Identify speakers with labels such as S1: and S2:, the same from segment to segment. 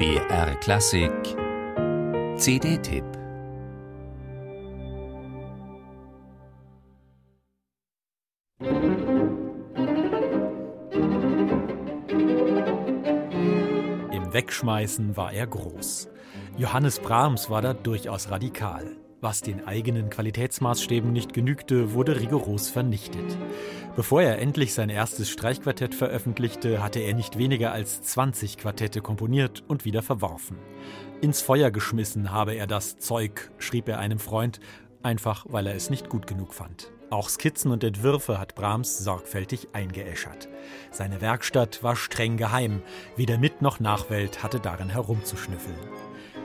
S1: BR Klassik CD-Tipp
S2: Im Wegschmeißen war er groß. Johannes Brahms war da durchaus radikal. Was den eigenen Qualitätsmaßstäben nicht genügte, wurde rigoros vernichtet. Bevor er endlich sein erstes Streichquartett veröffentlichte, hatte er nicht weniger als 20 Quartette komponiert und wieder verworfen. Ins Feuer geschmissen habe er das Zeug, schrieb er einem Freund, einfach weil er es nicht gut genug fand. Auch Skizzen und Entwürfe hat Brahms sorgfältig eingeäschert. Seine Werkstatt war streng geheim, weder Mit- noch Nachwelt hatte darin herumzuschnüffeln.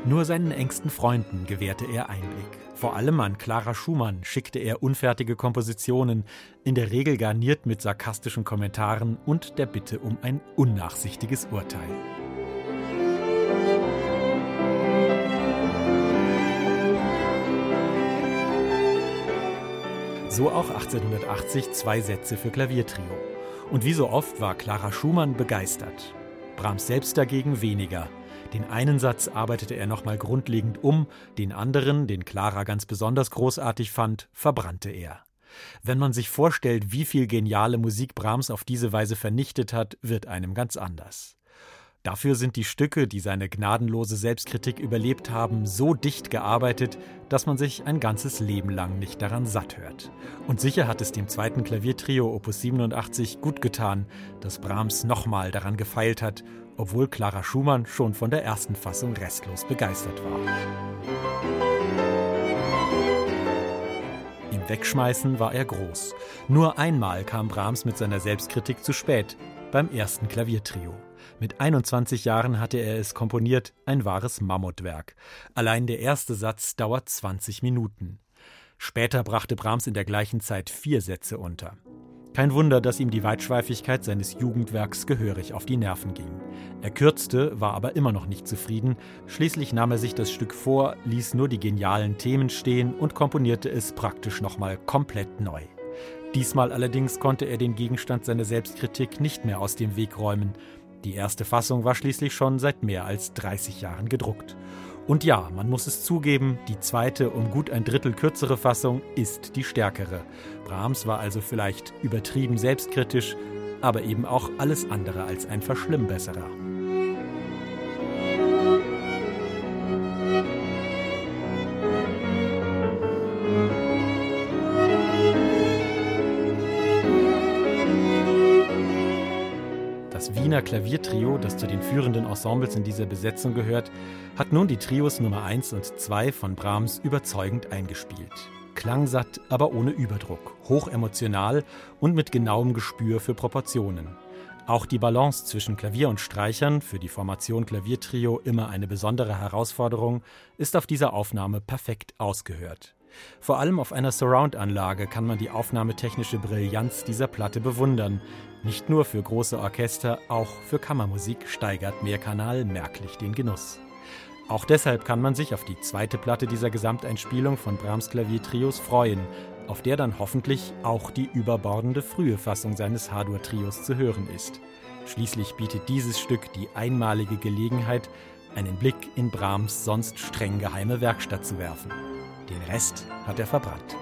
S2: Nur seinen engsten Freunden gewährte er Einblick. Vor allem an Clara Schumann schickte er unfertige Kompositionen, in der Regel garniert mit sarkastischen Kommentaren und der Bitte um ein unnachsichtiges Urteil. So auch 1880 zwei Sätze für Klaviertrio. Und wie so oft war Clara Schumann begeistert. Brahms selbst dagegen weniger. Den einen Satz arbeitete er nochmal grundlegend um, den anderen, den Clara ganz besonders großartig fand, verbrannte er. Wenn man sich vorstellt, wie viel geniale Musik Brahms auf diese Weise vernichtet hat, wird einem ganz anders. Dafür sind die Stücke, die seine gnadenlose Selbstkritik überlebt haben, so dicht gearbeitet, dass man sich ein ganzes Leben lang nicht daran satt hört. Und sicher hat es dem zweiten Klaviertrio Opus 87 gut getan, dass Brahms nochmal daran gefeilt hat, obwohl Clara Schumann schon von der ersten Fassung restlos begeistert war. Im Wegschmeißen war er groß. Nur einmal kam Brahms mit seiner Selbstkritik zu spät, beim ersten Klaviertrio. Mit 21 Jahren hatte er es komponiert, ein wahres Mammutwerk. Allein der erste Satz dauert 20 Minuten. Später brachte Brahms in der gleichen Zeit vier Sätze unter. Kein Wunder, dass ihm die Weitschweifigkeit seines Jugendwerks gehörig auf die Nerven ging. Er kürzte, war aber immer noch nicht zufrieden. Schließlich nahm er sich das Stück vor, ließ nur die genialen Themen stehen und komponierte es praktisch nochmal komplett neu. Diesmal allerdings konnte er den Gegenstand seiner Selbstkritik nicht mehr aus dem Weg räumen. Die erste Fassung war schließlich schon seit mehr als 30 Jahren gedruckt. Und ja, man muss es zugeben, die zweite, um gut ein Drittel kürzere Fassung ist die stärkere. Brahms war also vielleicht übertrieben selbstkritisch, aber eben auch alles andere als ein Verschlimmbesserer. Wiener Klaviertrio, das zu den führenden Ensembles in dieser Besetzung gehört, hat nun die Trios Nummer 1 und 2 von Brahms überzeugend eingespielt. Klangsatt, aber ohne Überdruck, hochemotional und mit genauem Gespür für Proportionen. Auch die Balance zwischen Klavier und Streichern, für die Formation Klaviertrio immer eine besondere Herausforderung, ist auf dieser Aufnahme perfekt ausgehört. Vor allem auf einer Surround-Anlage kann man die aufnahmetechnische Brillanz dieser Platte bewundern. Nicht nur für große Orchester, auch für Kammermusik steigert Mehrkanal merklich den Genuss. Auch deshalb kann man sich auf die zweite Platte dieser Gesamteinspielung von Brahms Klaviertrios freuen, auf der dann hoffentlich auch die überbordende frühe Fassung seines H-Dur-Trios zu hören ist. Schließlich bietet dieses Stück die einmalige Gelegenheit, einen Blick in Brahms sonst streng geheime Werkstatt zu werfen. Den Rest hat er verbrannt.